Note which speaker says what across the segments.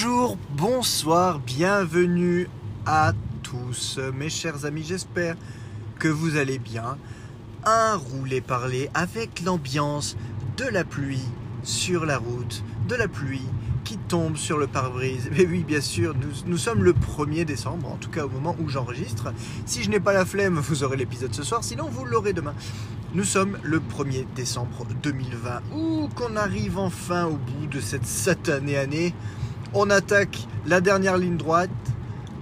Speaker 1: Bonjour, bonsoir, bienvenue à tous mes chers amis, j'espère que vous allez bien. Un roulé parler avec l'ambiance de la pluie sur la route, de la pluie qui tombe sur le pare-brise. Mais oui, bien sûr, nous, sommes le 1er décembre, en tout cas au moment où j'enregistre. Si je n'ai pas la flemme, vous aurez l'épisode ce soir, sinon vous l'aurez demain. Nous sommes le 1er décembre 2020. Ouh, qu'on arrive enfin au bout de cette satanée année. On attaque la dernière ligne droite,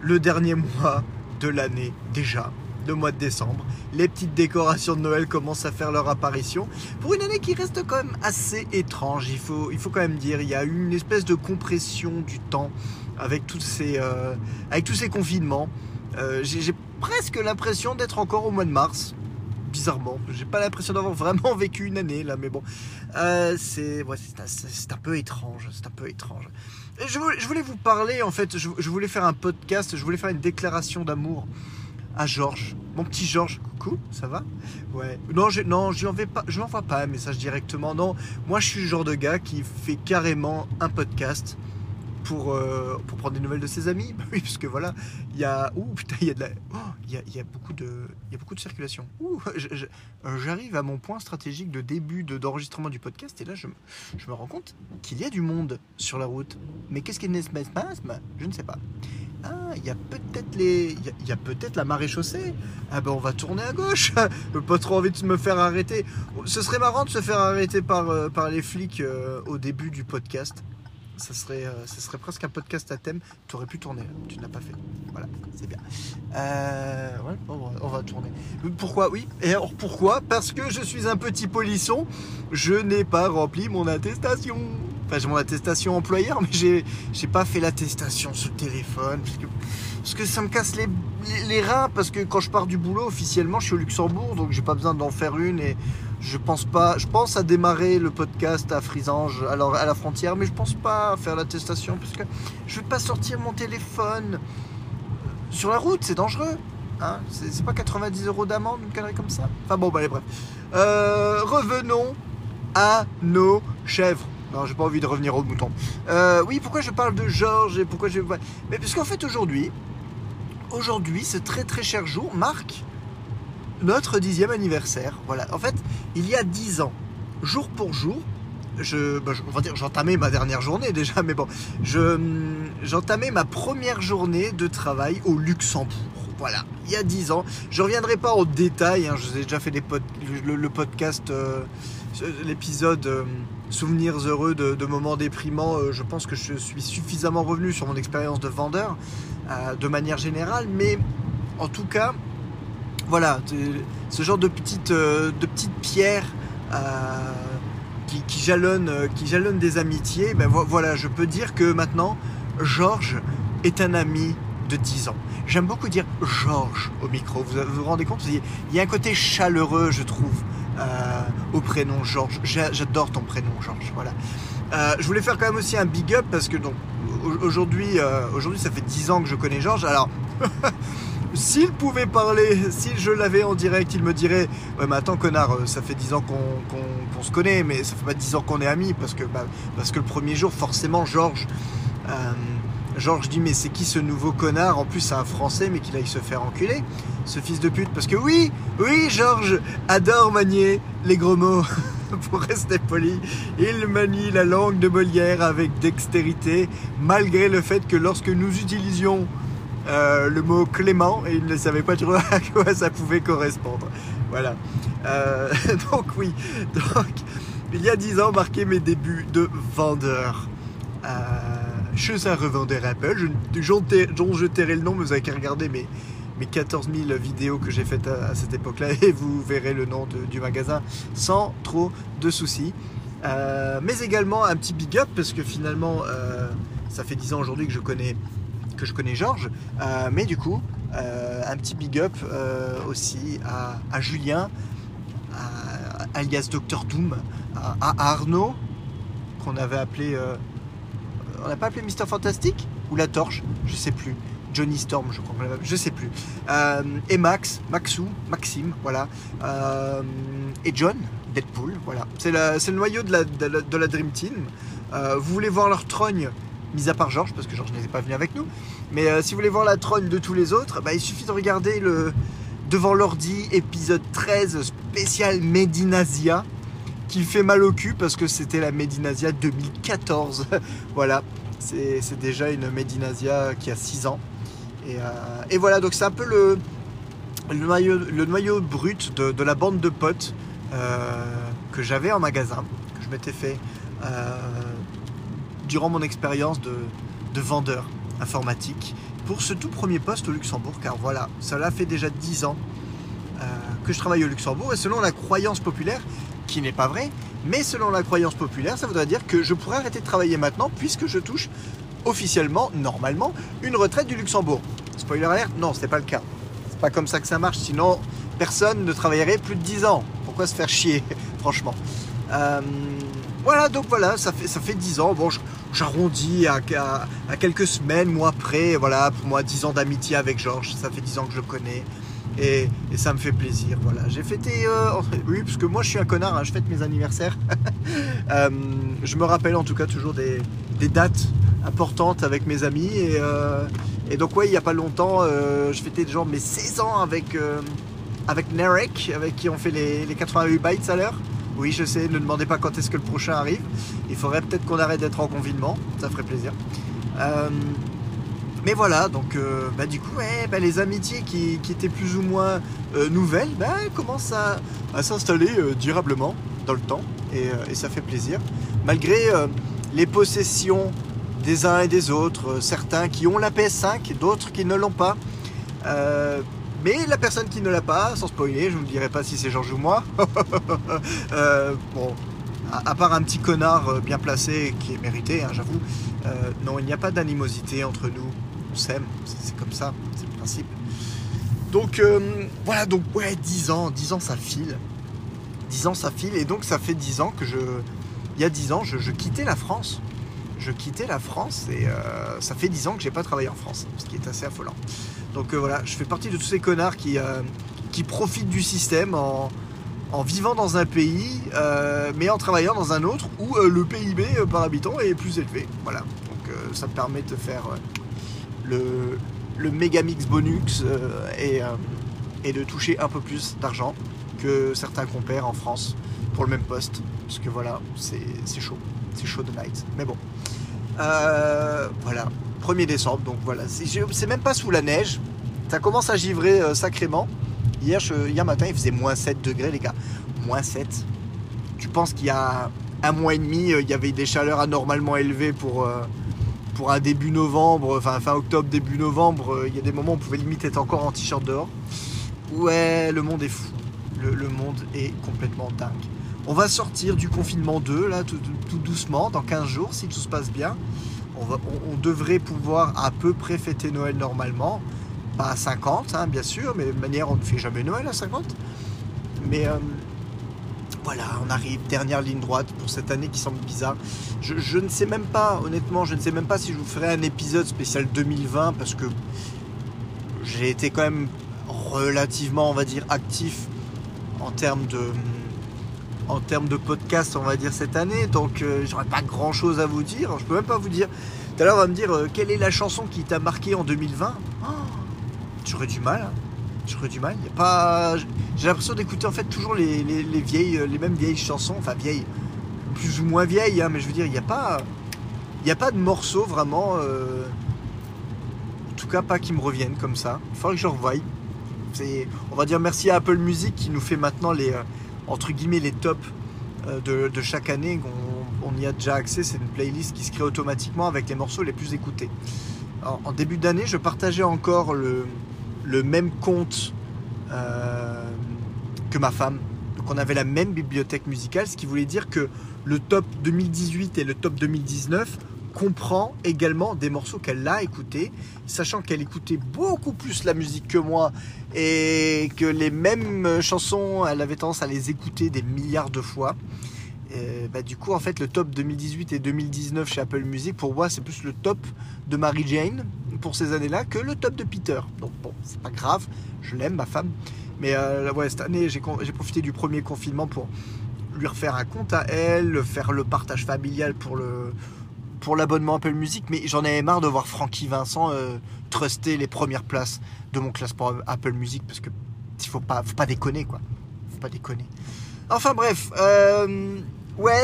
Speaker 1: le dernier mois de l'année déjà, le mois de décembre. Les petites décorations de Noël commencent à faire leur apparition. Pour une année qui reste quand même assez étrange, il faut, il faut quand même dire, il y a eu une espèce de compression du temps avec tous ces, euh, avec tous ces confinements. Euh, J'ai presque l'impression d'être encore au mois de mars bizarrement. J'ai pas l'impression d'avoir vraiment vécu une année là, mais bon, euh, c'est un peu étrange, c'est un peu étrange. Je, voulais, vous parler en fait, je, voulais faire un podcast, je voulais faire une déclaration d'amour à Georges, mon petit Georges. Coucou, ça va? Ouais. Non, je, non, je lui pas, je n'envoie pas un message directement. Non, moi je suis le genre de gars qui fait carrément un podcast pour, euh, pour prendre des nouvelles de ses amis. Bah oui, parce que voilà, il y a. Ouh, putain, il y a. Oh, y a, beaucoup de, y a beaucoup de circulation. Ouh, j'arrive à mon point stratégique de début d'enregistrement du podcast et là, je, je me rends compte qu'il y a du monde sur la route. Mais qu'est-ce qu'il y a Je ne sais pas. Ah, il y a peut-être les, il y a, peut-être la marée chaussée. Ah ben on va tourner à gauche. pas trop envie de me faire arrêter. Ce serait marrant de se faire arrêter par, euh, par les flics euh, au début du podcast ça serait, euh, ça serait presque un podcast à thème. Tu aurais pu tourner, tu ne l'as pas fait. Voilà, c'est bien. Euh, ouais, on, va, tourner. Pourquoi Oui. Et alors pourquoi? Parce que je suis un petit polisson. Je n'ai pas rempli mon attestation. Enfin, j'ai mon attestation employeur, mais j'ai, j'ai pas fait l'attestation sur téléphone. Parce que, parce que ça me casse les, les, reins. Parce que quand je pars du boulot, officiellement, je suis au Luxembourg, donc j'ai pas besoin d'en faire une. Et je pense pas. Je pense à démarrer le podcast à Frisange, alors à la frontière, mais je pense pas à faire l'attestation parce que je vais pas sortir mon téléphone sur la route, c'est dangereux. Hein c'est pas 90 euros d'amende, une connerie comme ça. Enfin bon, bah allez, bref. Euh, revenons à nos chèvres. Non, j'ai pas envie de revenir au mouton. Euh, oui, pourquoi je parle de Georges et pourquoi je. Mais puisqu'en fait, aujourd'hui, aujourd'hui, ce très très cher jour marque notre dixième anniversaire. Voilà. En fait, il y a dix ans, jour pour jour, je, bah, on va dire, j'entamais ma dernière journée déjà, mais bon, je, j'entamais ma première journée de travail au Luxembourg. Voilà, il y a dix ans. Je reviendrai pas au détail. Hein, je vous ai déjà fait le, podcast, euh, l'épisode euh, Souvenirs heureux de, moments déprimants. Euh, je pense que je suis suffisamment revenu sur mon expérience de vendeur de manière générale, mais en tout cas, voilà, ce genre de petites, euh, de petites pierres euh, qui, qui, jalonnent, euh, qui jalonnent des amitiés. Ben voilà, je peux dire que maintenant, Georges est un ami de 10 ans. J'aime beaucoup dire Georges au micro. Vous vous, rendez compte? Il y a un côté chaleureux, je trouve, au prénom Georges. J'adore ton prénom, Georges. Voilà. je voulais faire quand même aussi un big up parce que aujourd'hui, aujourd'hui, ça fait 10 ans que je connais Georges. Alors. S'il pouvait parler, si je l'avais en direct, il me dirait Ouais, mais attends, connard, euh, ça fait 10 ans qu'on se connaît, mais ça fait pas 10 ans qu'on est amis, parce que, bah, parce que le premier jour, forcément, Georges. Euh, Georges dit Mais c'est qui ce nouveau connard? En plus, c'est un français, mais qu'il aille se faire enculer, ce fils de pute. Parce que oui, oui, Georges adore manier les gros mots. pour rester poli, il manie la langue de Molière avec dextérité, malgré le fait que lorsque nous utilisions euh, le mot Clément et il ne savait pas trop à quoi ça pouvait correspondre. Voilà. Euh, donc oui, donc il y a dix ans marqué mes débuts de vendeur. Euh, je un revendeur Apple, dont je tairai le nom, mais vous avez qu'à regarder mes, mes 14 000 vidéos que j'ai faites à, cette époque-là et vous verrez le nom du magasin sans trop de soucis. mais également un petit big up parce que finalement, ça fait 10 ans aujourd'hui que je connais que je connais Georges, euh, mais du coup, euh, un petit big up euh, aussi à, Julien, alias Dr Doom, à, Arnaud, qu'on avait appelé. on n'a pas appelé Mister Fantastic Ou la torche Je sais plus. Johnny Storm, je crois je sais plus. et Max, Maxou, Maxime, voilà. et John, Deadpool, voilà. C'est le noyau de la, de la, Dream Team. vous voulez voir leur trogne mis à part Georges, parce que Georges n'était pas venu avec nous. Mais euh, si vous voulez voir la trogne de tous les autres, bah, il suffit de regarder le Devant l'ordi, épisode 13, spécial Medinasia, qui fait mal au cul parce que c'était la Medinasia 2014. voilà, c'est déjà une Medinasia qui a 6 ans. Et, et voilà, donc c'est un peu le, noyau, brut de, la bande de potes euh, que j'avais en magasin, que je m'étais fait euh, durant mon expérience de, vendeur informatique pour ce tout premier poste au Luxembourg, car voilà, cela fait déjà 10 ans euh, que je travaille au Luxembourg, et selon la croyance populaire, qui n'est pas vrai, mais selon la croyance populaire, ça voudrait dire que je pourrais arrêter de travailler maintenant, puisque je touche officiellement, normalement, une retraite du Luxembourg. Spoiler alert, non, ce n'est pas le cas pas comme ça que ça marche, sinon personne ne travaillerait plus de 10 ans. Pourquoi se faire chier, franchement? Euh, Voilà, donc voilà, ça fait, ça fait 10 ans. Bon, j'arrondis à, quelques semaines, mois après. Voilà, pour moi, 10 ans d'amitié avec Georges. Ça fait 10 ans que je le connais. Et, ça me fait plaisir. Voilà, j'ai fêté. Euh, oui, parce que moi, je suis un connard. Hein, je fête mes anniversaires. Euh, je me rappelle en tout cas toujours des, dates importantes avec mes amis. Et, et donc ouais, il n'y a pas longtemps, euh, je fêtais genre mes 16 ans avec, euh, avec Narek, avec qui on fait les, 88 bytes à l'heure. Oui, je sais, ne demandez pas quand est-ce que le prochain arrive. Il faudrait peut-être qu'on arrête d'être en confinement, ça ferait plaisir. Euh, mais voilà, donc bah, du coup, bah, les amitiés qui, étaient plus ou moins nouvelles bah, commencent à, s'installer durablement dans le temps et, ça fait plaisir. Malgré les possessions des uns et des autres, euh, certains qui ont la PS5, d'autres qui ne l'ont pas. Euh, mais la personne qui ne l'a pas, sans spoiler, je ne vous dirai pas si c'est Georges ou moi. Euh, bon, à, part un petit connard bien placé qui est mérité, hein, j'avoue, non, il n'y a pas d'animosité entre nous. On s'aime, c'est comme ça, c'est le principe. Donc voilà, donc ouais, 10 ans, 10 ans ça file. 10 ans ça file, et donc ça fait 10 ans que je. Il y a 10 ans, je quittais la France je quittais la France et euh, ça fait 10 ans que j'ai pas travaillé en France, ce qui est assez affolant. Donc euh, voilà, je fais partie de tous ces connards qui, euh, qui profitent du système en, vivant dans un pays, mais en travaillant dans un autre où le PIB par habitant est plus élevé. Voilà, donc ça me permet de faire le, le Megamix Bonux et, et de toucher un peu plus d'argent que certains compères en France pour le même poste. Parce que voilà, c'est chaud. C'est chaud de night. Mais bon. Euh, voilà, 1er décembre, donc voilà. C'est même pas sous la neige. Ça commence à givrer euh, sacrément. Hier, hier matin, il faisait moins 7 degrés, les gars. Moins 7. Tu penses qu'il y a un mois et demi, euh, il y avait des chaleurs anormalement élevées pour, pour un début novembre, enfin fin octobre, début novembre. il y a des moments où on pouvait limite être encore en t-shirt dehors. Ouais, le monde est fou. le monde est complètement dingue. On va sortir du confinement 2, là, tout, doucement, dans 15 jours, si tout se passe bien. On, devrait pouvoir à peu près fêter Noël normalement. Pas à 50, hein, bien sûr, mais de manière, on ne fait jamais Noël à 50. Mais euh, voilà, on arrive, dernière ligne droite pour cette année qui semble bizarre. Je, je, ne sais même pas, honnêtement, je ne sais même pas si je vous ferai un épisode spécial 2020 parce que j'ai été quand même relativement, on va dire, actif en termes de en termes de podcast, on va dire, cette année. Donc, euh, j'aurais pas grand chose à vous dire. Je peux même pas vous dire. Tout à l'heure, on va me dire euh, quelle est la chanson qui t'a marqué en 2020. j'aurais du mal. J'aurais du mal. Pas... J'ai l'impression d'écouter en fait toujours les, vieilles, les mêmes vieilles chansons. Enfin, vieilles, plus ou moins vieilles, hein, mais je veux dire, il n'y a pas. Il a pas de morceaux vraiment. Euh, en tout cas, pas qui me reviennent comme ça. Il faudrait que je revoie. On va dire merci à Apple Music qui nous fait maintenant les, entre guillemets les tops euh, de, chaque année. On, y a déjà accès, c'est une playlist qui se crée automatiquement avec les morceaux les plus écoutés. En, début d'année, je partageais encore le, même compte euh, que ma femme. Donc on avait la même bibliothèque musicale, ce qui voulait dire que le top 2018 et le top 2019 comprend également des morceaux qu'elle a écoutés, sachant qu'elle écoutait beaucoup plus la musique que moi et que les mêmes chansons, elle avait tendance à les écouter des milliards de fois. bah, du coup, en fait, le top 2018 et 2019 chez Apple Music, pour moi, c'est plus le top de Mary Jane pour ces années-là que le top de Peter. Donc bon, c'est pas grave, je l'aime, ma femme. Mais euh, cette année, j'ai profité du premier confinement pour lui refaire un compte à elle, faire le partage familial pour le, pour l'abonnement Apple Music, mais j'en avais marre de voir Francky Vincent euh, truster les premières places de mon classement Apple Music parce que il faut pas, déconner quoi. Faut pas déconner. Enfin bref, euh, ouais,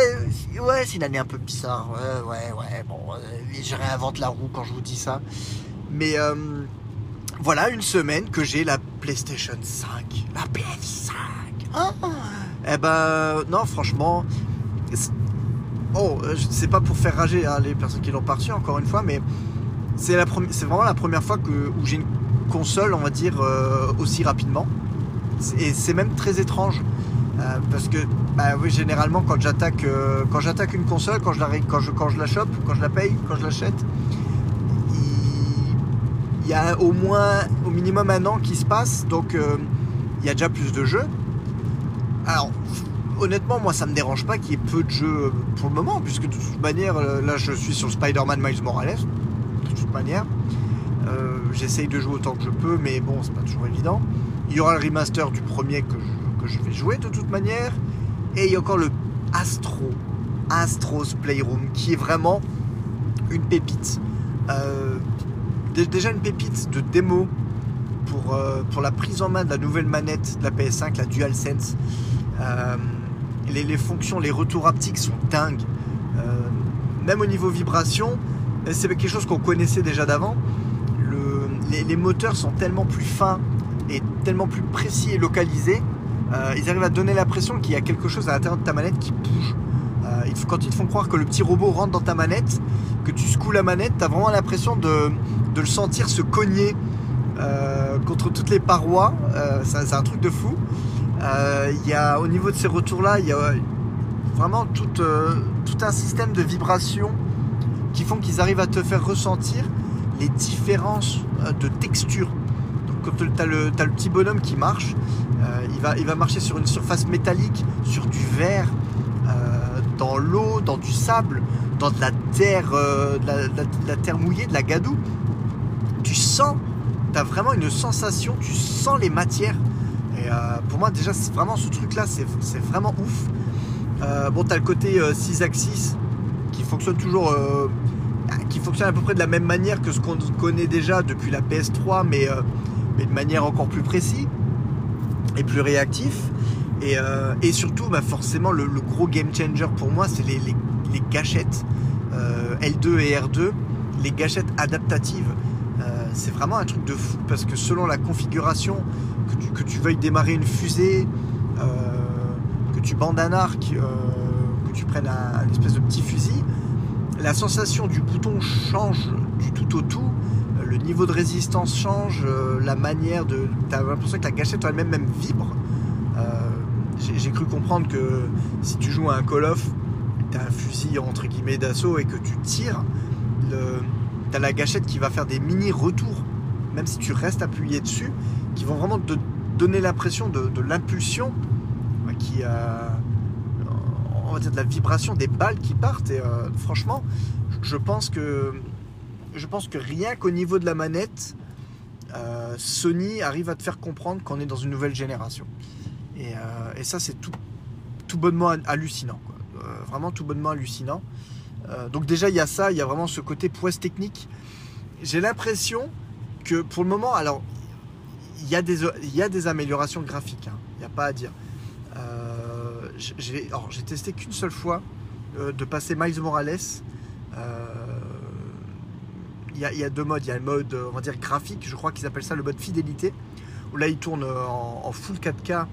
Speaker 1: ouais, c'est une année un peu bizarre. Ouais, ouais, ouais. Bon, euh, je réinvente la roue quand je vous dis ça. Mais euh, voilà une semaine que j'ai la PlayStation 5, la PS5. Ah, eh ben, non, franchement, oh, c'est pas pour faire rager hein, les personnes qui l'ont parti encore une fois, mais c'est vraiment la première fois que où j'ai une console, on va dire, aussi rapidement. Et c'est même très étrange. Euh, parce que bah, oui, généralement quand j'attaque euh, quand j'attaque une console, quand je la quand je, quand je la chope, quand je la paye, quand je l'achète, il, y a au moins au minimum un an qui se passe, donc euh, il y a déjà plus de jeux. Alors honnêtement moi ça me dérange pas qu'il y ait peu de jeux pour le moment, puisque de toute manière là je suis sur Spider-Man Miles Morales, de toute manière. J'essaye de jouer autant que je peux, mais bon, c'est pas toujours évident. Il y aura le remaster du premier que je vais jouer de toute manière. Et il y a encore le Astro, Astro's Playroom, qui est vraiment une pépite. Euh, déjà une pépite de démo pour, euh, la prise en main de la nouvelle manette de la PS5, la DualSense. Euh, les, fonctions, les retours haptiques sont dingues. même au niveau vibration, c'est quelque chose qu'on connaissait déjà d'avant. Les, moteurs sont tellement plus fins et tellement plus précis et localisés euh, ils arrivent à donner l'impression qu'il y a quelque chose à l'intérieur de ta manette qui bouge. Euh, quand ils te font croire que le petit robot rentre dans ta manette, que tu secoues la manette, tu as vraiment l'impression de, le sentir se cogner euh, contre toutes les parois. c'est un truc de fou. Il y a, au niveau de ces retours-là, il y a vraiment tout, tout un système de vibrations qui font qu'ils arrivent à te faire ressentir les différences de texture. Donc quand tu as, le petit bonhomme qui marche, euh, il, va, marcher sur une surface métallique, sur du verre, euh, dans l'eau, dans du sable, dans de la terre, euh, la, terre mouillée, de la gadoue. Tu sens, tu as vraiment une sensation, tu sens les matières. Et pour moi, déjà, vraiment ce truc-là, c'est vraiment ouf. bon, tu as le côté 6 axis qui fonctionne toujours qui fonctionne à peu près de la même manière que ce qu'on connaît déjà depuis la PS3, mais, mais de manière encore plus précise et plus réactif. Et, euh, et surtout, bah forcément, le, gros game changer pour moi, c'est les, les, gâchettes euh, L2 et R2, les gâchettes adaptatives. Euh, c'est vraiment un truc de fou parce que selon la configuration, que tu, veuilles démarrer une fusée, que tu bandes un arc, que tu prennes un, espèce de petit fusil, la sensation du bouton change du tout au tout le niveau de résistance change, euh, la manière de. Tu as l'impression que la gâchette elle-même même vibre. Euh, j'ai cru comprendre que si tu joues à un Call of, tu as un fusil entre guillemets d'assaut et que tu tires, tu as la gâchette qui va faire des mini retours, même si tu restes appuyé dessus, qui vont vraiment te donner l'impression de, l'impulsion, qui a. On va dire de la vibration des balles qui partent. Et euh, franchement, je pense que je pense que rien qu'au niveau de la manette, euh, Sony arrive à te faire comprendre qu'on est dans une nouvelle génération. Et, euh, ça, c'est tout, tout bonnement hallucinant. Euh, vraiment tout bonnement hallucinant. donc déjà, il y a ça, il y a vraiment ce côté prouesse technique. J'ai l'impression que pour le moment, alors, il y, a des, il y a des améliorations graphiques, hein. il n'y a pas à dire. j'ai testé qu'une seule fois de passer Miles Morales il y, a deux modes. Il y a le mode, on va dire, graphique, je crois qu'ils appellent ça le mode fidélité, où là il tourne en, full 4K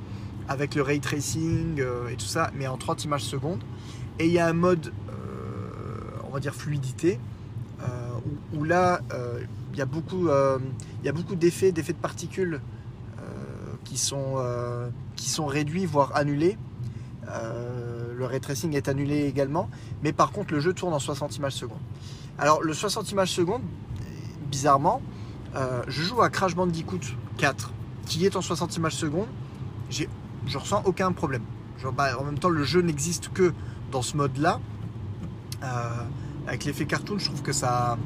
Speaker 1: avec le ray tracing euh, et tout ça, mais en 30 images secondes. Et il y a un mode, euh, on va dire, fluidité, euh, où, là il y a beaucoup, il y a beaucoup d'effets, d'effets de particules qui, sont, qui sont réduits, voire annulés. le ray tracing est annulé également, mais par contre le jeu tourne en 60 images secondes. Alors, le 60 images secondes, bizarrement, euh, je joue à Crash Bandicoot 4, qui est en 60 images secondes. Je ressens aucun problème. Bah, en même temps, le jeu n'existe que dans ce mode-là. Euh, avec l'effet cartoon, je trouve que ça,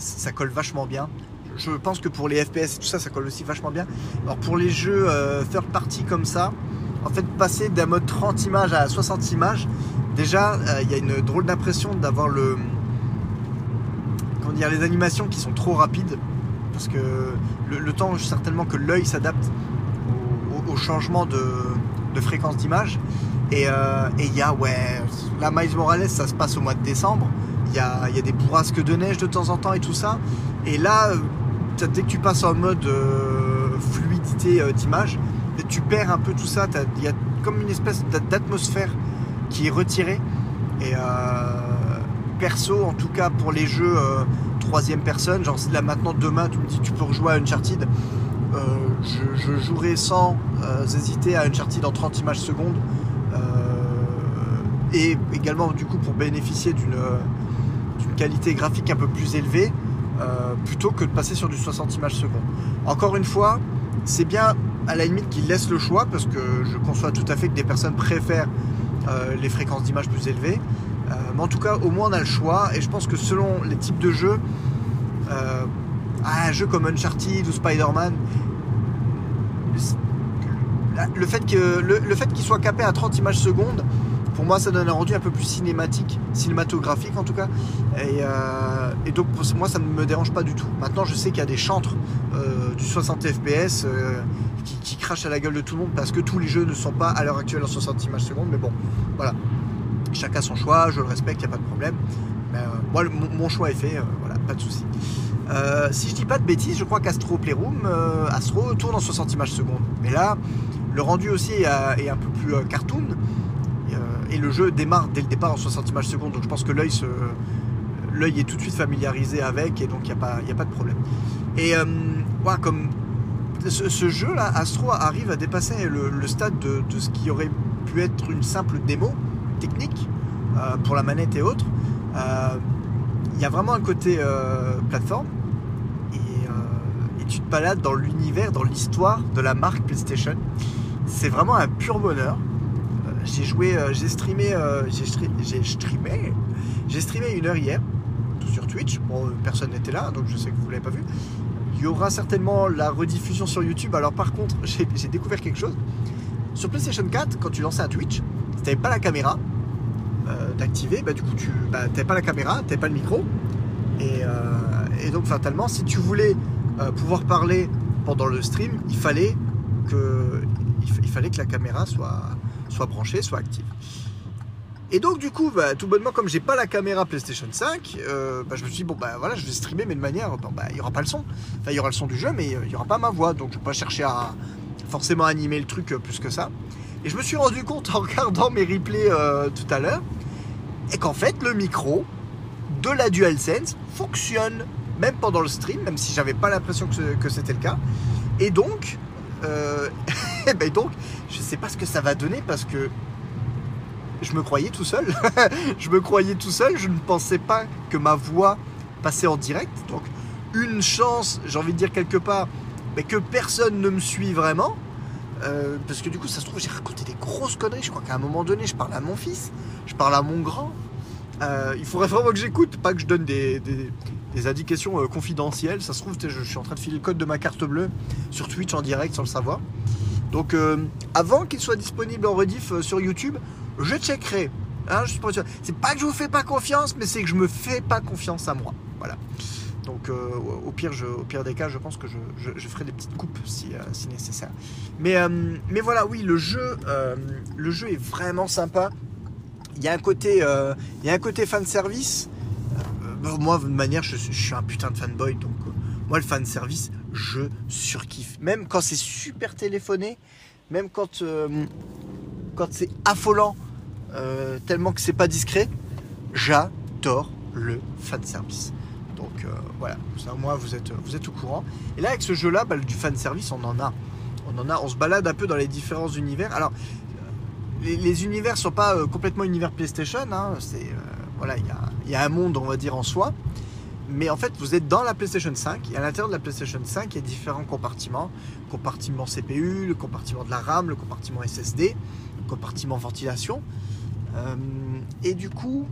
Speaker 1: ça colle vachement bien. Je pense que pour les FPS et tout ça, ça colle aussi vachement bien. Alors pour les jeux euh, third party comme ça, en fait, passer d'un mode 30 images à 60 images, déjà, il y a une drôle d'impression d'avoir le, comment dire, les animations qui sont trop rapides, parce que le, temps certainement que l'œil s'adapte au, changement de, fréquence d'image. Et il y a, ouais, la Miles Morales, ça se passe au mois de décembre. Il y a, des bourrasques de neige de temps en temps et tout ça. Et là, dès que tu passes en mode fluidité d'image, tu perds un peu tout ça. Il y a comme une espèce d'atmosphère qui est retirée. Et euh, perso, en tout cas pour les jeux euh, troisième personne, genre là maintenant demain tu me dis tu peux rejouer à Uncharted, euh, je, jouerai sans hésiter à Uncharted en 30 images secondes. et également du coup pour bénéficier d'une qualité graphique un peu plus élevée, plutôt que de passer sur du 60 images secondes. Encore une fois, c'est bien à la limite qu'il laisse le choix parce que je conçois tout à fait que des personnes préfèrent euh, les fréquences d'image plus élevées. Euh, mais en tout cas, au moins on a le choix et je pense que selon les types de jeux, euh, un jeu comme Uncharted ou Spider-Man, le fait qu'il soit capé à 30 images secondes, pour moi ça donne un rendu un peu plus cinématique, cinématographique en tout cas. Et, donc pour moi ça ne me dérange pas du tout. Maintenant je sais qu'il y a des chantres du 60 fps qui, crache à la gueule de tout le monde parce que tous les jeux ne sont pas à l'heure actuelle en 60 images secondes. Mais bon, voilà. Chacun son choix, je le respecte, il n'y a pas de problème. Mais, euh, moi, mon, choix est fait, euh, voilà, pas de souci. Euh, si je dis pas de bêtises, je crois qu'Astro Playroom, Astro tourne en 60 images secondes. Mais là, le rendu aussi est, un peu plus cartoon. Et, le jeu démarre dès le départ en 60 images secondes. Donc je pense que l'œil se, l'œil est tout de suite familiarisé avec et donc il n'y a, pas, a pas de problème. Et voilà, comme ce, jeu-là, Astro, arrive à dépasser le, stade de, ce qui aurait pu être une simple démo technique euh, pour la manette et autres. Euh, il y a vraiment un côté euh, plateforme et, tu te balades dans l'univers, dans l'histoire de la marque PlayStation. C'est vraiment un pur bonheur. J'ai joué, j'ai streamé, j'ai streamé, j'ai streamé une heure hier sur Twitch. Bon, personne n'était là, donc je sais que vous l'avez pas vu. Il y aura certainement la rediffusion sur YouTube. Alors par contre, j'ai découvert quelque chose. Sur PlayStation 4, quand tu lançais un Twitch, si tu n'avais pas la caméra euh, d'activer, bah, du coup tu bah, n'avais pas la caméra, tu n'avais pas le micro. Euh, et, donc fatalement, si tu voulais euh, pouvoir parler pendant le stream, il fallait il, fallait que la caméra soit, soit branchée, soit active. Et donc du coup, bah, tout bonnement, comme j'ai pas la caméra PlayStation 5, euh, bah, je me suis dit bon bah voilà, je vais streamer mais de manière, bah il y aura pas le son. Enfin il y aura le son du jeu, mais euh, il y aura pas ma voix, donc je vais pas chercher à forcément animer le truc euh, plus que ça. Et je me suis rendu compte en regardant mes replays tout à l'heure, et qu'en fait le micro de la DualSense fonctionne même pendant le stream, même si j'avais pas l'impression que, c'était le cas. Et donc, et ben donc, je sais pas ce que ça va donner parce que je me croyais tout seul. je me croyais tout seul, je ne pensais pas que ma voix passait en direct. Donc une chance, j'ai envie de dire quelque part, mais que personne ne me suit vraiment. Euh, parce que du coup, ça se trouve, j'ai raconté des grosses conneries. Je crois qu'à un moment donné, je parle à mon fils, je parle à mon grand. Euh, il faudrait vraiment que j'écoute, pas que je donne des, indications euh, confidentielles. Ça se trouve, je, suis en train de filer le code de ma carte bleue sur Twitch en direct sans le savoir. Donc, avant qu'il soit disponible en rediff sur YouTube, je checkerai. Je c'est pas que je vous fais pas confiance, mais c'est que je me fais pas confiance à moi. Voilà. Donc euh, au, pire, au pire des cas, je pense que je, ferai des petites coupes si, euh, nécessaire. Mais, euh, mais voilà, oui, le jeu, le jeu est vraiment sympa. Il y a un côté, il y a un côté fan service. Moi, de manière, je, suis un putain de fanboy, donc moi le fan service, je surkiffe. Même quand c'est super téléphoné, même quand quand c'est affolant euh, tellement que c'est pas discret, j'adore le fan service. Donc euh, voilà, ça, moi vous êtes, vous êtes au courant. Et là avec ce jeu-là, bah, du fan service, on en a. On en a, on se balade un peu dans les différents univers. Alors les, les univers sont pas euh, complètement univers PlayStation. Hein. c'est voilà, il y a, un monde on va dire en soi. Mais en fait, vous êtes dans la PlayStation 5 et à l'intérieur de la PlayStation 5, il y a différents compartiments. compartiment CPU, le compartiment de la RAM, le compartiment SSD, le compartiment ventilation. Euh, et du coup,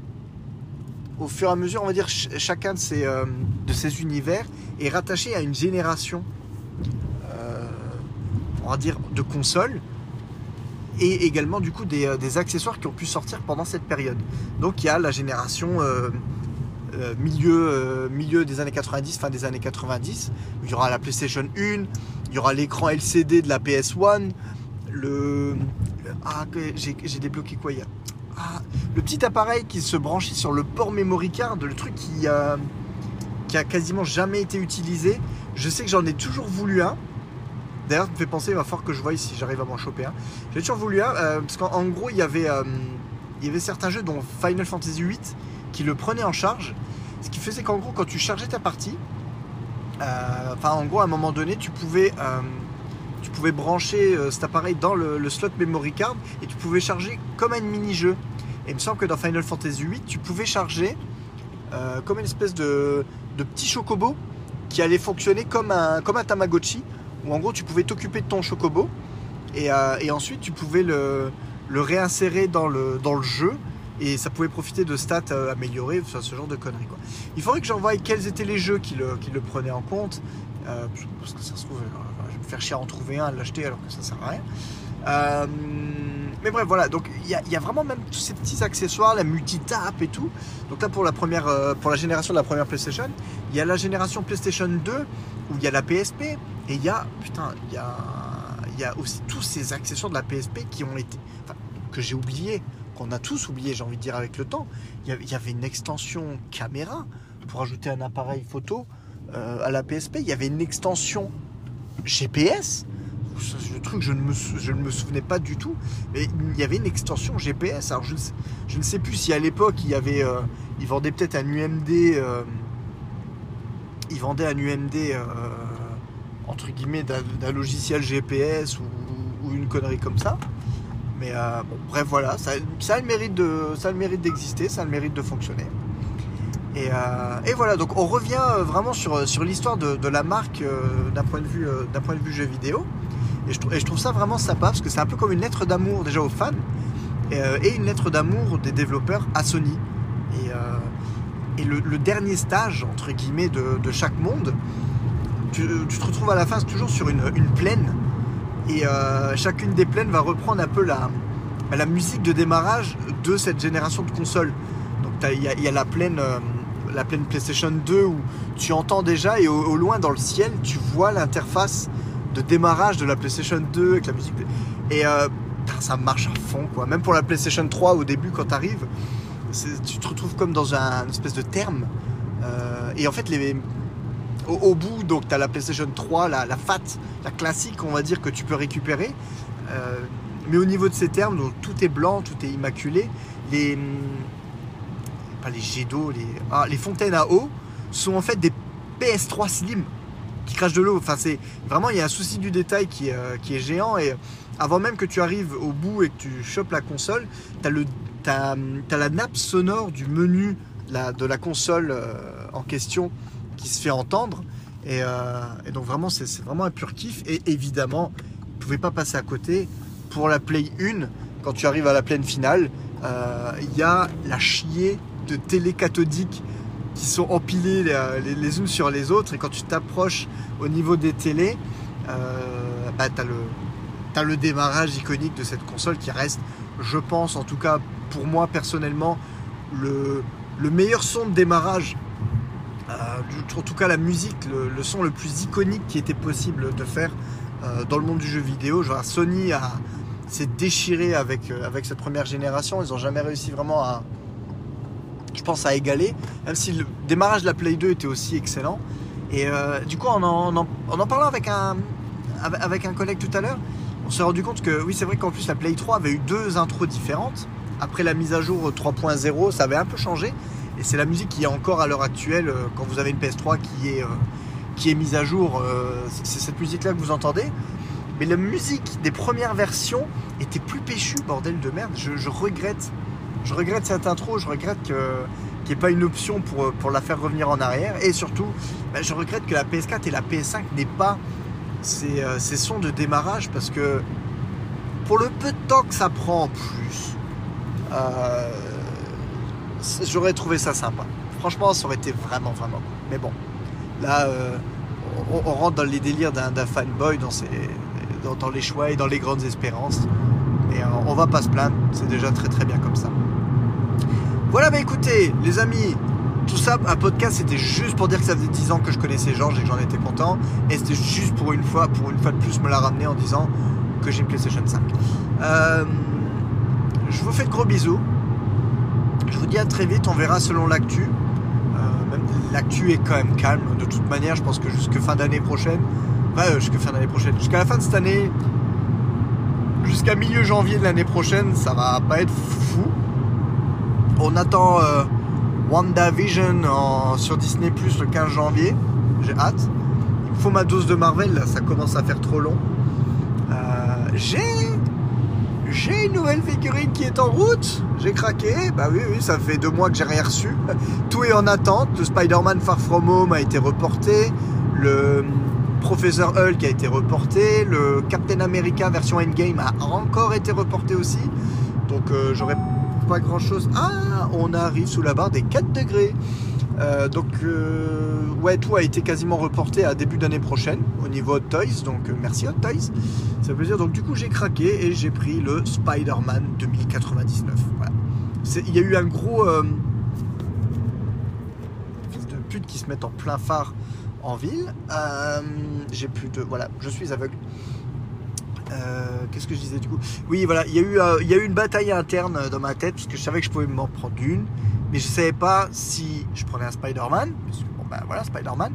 Speaker 1: au fur et à mesure, on va dire, chacun de ces, euh, de ces univers est rattaché à une génération, euh, on va dire, de consoles et également du coup des, des, accessoires qui ont pu sortir pendant cette période. Donc il y a la génération euh, milieu, euh, milieu des années 90, fin des années 90. Il y aura la PlayStation 1, il y aura l'écran LCD de la PS1, le... Ah, j'ai débloqué quoi il y a ah, Le petit appareil qui se branchit sur le port memory card, le truc qui, qui a quasiment jamais été utilisé. Je sais que j'en ai toujours voulu un. D'ailleurs, ça me fait penser, il va falloir que je voie si j'arrive à m'en choper un. J'ai toujours voulu un, euh, parce qu'en gros, il y, avait, euh, il y avait certains jeux, dont Final Fantasy VIII, qui le prenaient en charge. Ce qui faisait qu'en gros, quand tu chargeais ta partie, euh, enfin, en gros, à un moment donné, tu pouvais, tu pouvais brancher cet appareil dans le, slot memory card et tu pouvais charger comme un mini-jeu. Et il me semble que dans Final Fantasy VIII, tu pouvais charger comme une espèce de, de petit chocobo qui allait fonctionner comme un, comme un Tamagotchi où en gros tu pouvais t'occuper de ton chocobo et, euh, et ensuite tu pouvais le, le, réinsérer dans le, dans le jeu et ça pouvait profiter de stats euh, améliorées, ce genre de conneries. Quoi. Il faudrait que j'envoie quels étaient les jeux qui le, qui le prenaient en compte, euh, parce que ça se trouve, je vais me faire chier à en trouver un, à l'acheter alors que ça sert à rien. Mais bref, voilà, donc il y, a vraiment même tous ces petits accessoires, la multitap et tout. Donc là, pour la, première, pour la génération de la première PlayStation, il y a la génération PlayStation 2 où il y a la PSP, et il y a, putain, il y a, aussi tous ces accessoires de la PSP qui ont été, que j'ai oublié, qu'on a tous oublié, j'ai envie de dire, avec le temps. Il y avait une extension caméra pour ajouter un appareil photo euh, à la PSP. Il y avait une extension GPS. Le truc, je ne, me, je ne me souvenais pas du tout. Mais il y avait une extension GPS. Alors, je ne sais, je ne sais plus si à l'époque, il y avait. Euh, ils vendaient peut-être un UMD. Euh, ils vendaient un UMD euh, entre guillemets d'un logiciel GPS ou, une connerie comme ça. Mais euh, bon, bref, voilà, ça, a le mérite de, ça d'exister, ça a le mérite de fonctionner. Et, euh, voilà, donc on revient vraiment sur, sur l'histoire de, la marque d'un point, point de vue jeu vidéo. Et je, trouve ça vraiment sympa parce que c'est un peu comme une lettre d'amour déjà aux fans et, une lettre d'amour des développeurs à Sony. Et, et le, dernier stage, entre guillemets, de, chaque monde, tu, te retrouves à la fin toujours sur une, plaine. Et euh, chacune des plaines va reprendre un peu la, musique de démarrage de cette génération de consoles. Donc il y, a la plaine, euh, la plaine PlayStation 2 où tu entends déjà et au, loin dans le ciel, tu vois l'interface de démarrage de la PlayStation 2 avec la musique. Et euh, ça marche à fond quoi. Même pour la PlayStation 3 au début quand tu arrives, tu te retrouves comme dans un espèce de terme. Euh, et en fait, les, au, bout, donc tu as la PlayStation 3, la, FAT, la classique, on va dire, que tu peux récupérer. Euh, mais au niveau de ces termes, tout est blanc, tout est immaculé. Les, pas les jets d'eau, les, ah, les fontaines à eau sont en fait des PS3 Slim qui crachent de l'eau. Enfin, c'est vraiment, il y a un souci du détail qui, euh, qui est géant. Et avant même que tu arrives au bout et que tu chopes la console, tu as le tu as, la nappe sonore du menu de la console euh, en question qui se fait entendre. Et, euh, donc vraiment, c'est vraiment un pur kiff. Et évidemment, ne pouvez pas passer à côté. Pour la Play 1, quand tu arrives à la plaine finale, il y a la chier de télé cathodiques qui sont empilées les, unes sur les autres. Et quand tu t'approches au niveau des télés, bah, tu as, le démarrage iconique de cette console qui reste, je pense, en tout cas pour moi personnellement le, meilleur son de démarrage. Euh, en tout cas la musique, le, son le plus iconique qui était possible de faire euh, dans le monde du jeu vidéo. Genre, Sony s'est déchiré avec, euh, avec cette première génération. Ils n'ont jamais réussi vraiment à, je pense, à égaler. Même si le démarrage de la Play 2 était aussi excellent. Et du coup, en en, en parlant avec un, avec un collègue tout à l'heure, on s'est rendu compte que oui, c'est vrai qu'en plus la Play 3 avait eu deux intros différentes après la mise à jour 3.0, ça avait un peu changé. Et c'est la musique qui est encore à l'heure actuelle, euh, quand vous avez une PS3 qui est, euh, qui est mise à jour, euh, c'est cette musique-là que vous entendez. Mais la musique des premières versions était plus péchue, bordel de merde. Je, regrette. Je regrette cette intro, je regrette qu'il n'y ait pas une option pour, la faire revenir en arrière. Et surtout, bah, je regrette que la PS4 et la PS5 n'aient pas ces, ces sons de démarrage parce que pour le peu de temps que ça prend en plus, euh, j'aurais trouvé ça sympa. Franchement, ça aurait été vraiment, vraiment Mais bon, là, euh, on, rentre dans les délires d'un fanboy, dans, dans, les choix et dans les grandes espérances. Euh, on va pas se plaindre, c'est déjà très très bien comme ça. Voilà, bah écoutez, les amis, tout ça, un podcast, c'était juste pour dire que ça faisait 10 ans que je connaissais Georges et que j'en étais content. Et c'était juste pour une fois, pour une fois de plus, me la ramener en disant que j'ai une PlayStation 5. Euh, je vous fais de gros bisous. Je vous dis à très vite, on verra selon l'actu. Euh, l'actu est quand même calme. De toute manière, je pense que jusque fin d'année prochaine, jusque fin d'année prochaine, jusqu'à la fin de cette année, jusqu'à milieu janvier de l'année prochaine, ça va pas être fou. On attend euh, WandaVision sur Disney Plus le 15 janvier. J'ai hâte. Il me faut ma dose de Marvel, là, ça commence à faire trop long. Euh, j'ai. J'ai une nouvelle figurine qui est en route. J'ai craqué. Bah oui, oui, ça fait deux mois que j'ai rien reçu. Tout est en attente. Le Spider-Man Far From Home a été reporté. Le Professeur Hulk a été reporté. Le Captain America version Endgame a encore été reporté aussi. Donc euh, j'aurais pas grand chose. Ah, on arrive sous la barre des 4 degrés. Euh, donc, euh, ouais, tout a été quasiment reporté à début d'année prochaine au niveau Hot Toys. Donc, merci Hot Toys. Ça fait plaisir. Donc, du coup, j'ai craqué et j'ai pris le Spider-Man 2099. Voilà. Il y a eu un gros. fils de pute qui se mettent en plein phare en ville. Euh, j'ai plus de. Voilà, je suis aveugle. Euh, Qu'est-ce que je disais du coup? Oui, voilà, il y, a eu, euh, il y a eu une bataille interne dans ma tête parce que je savais que je pouvais m'en prendre une, mais je savais pas si je prenais un Spider-Man, parce que, bon ben voilà, Spider-Man,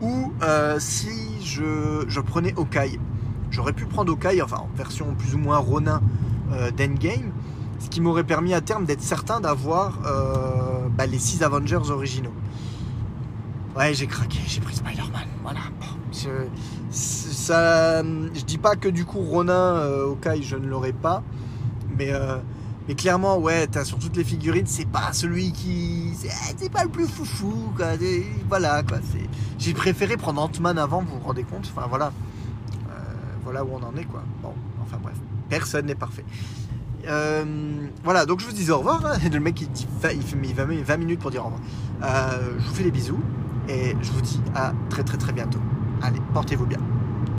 Speaker 1: ou si je, je prenais Hawkeye. J'aurais pu prendre Hawkeye, enfin en version plus ou moins Ronin d'Endgame, ce qui m'aurait permis à terme d'être certain d'avoir bah, les 6 Avengers originaux. Ouais, j'ai craqué, j'ai pris Spider-Man, voilà. Je, ça, je dis pas que du coup Ronin euh, Hawkeye je ne l'aurais pas, mais, euh, mais clairement ouais, t'as sur toutes les figurines, c'est pas celui qui, c'est c'est pas le plus foufou quoi. Voilà quoi. J'ai préféré prendre Ant-Man avant, vous vous rendez compte. Enfin voilà, Euh, voilà où on en est quoi. Bon, enfin bref, personne n'est parfait. Euh, voilà, donc je vous dis au revoir. hein. Le mec il, dit, il fait il va mettre 20 minutes pour dire au revoir. Euh, je vous fais des bisous et je vous dis à très très très bientôt. Allez, portez-vous bien.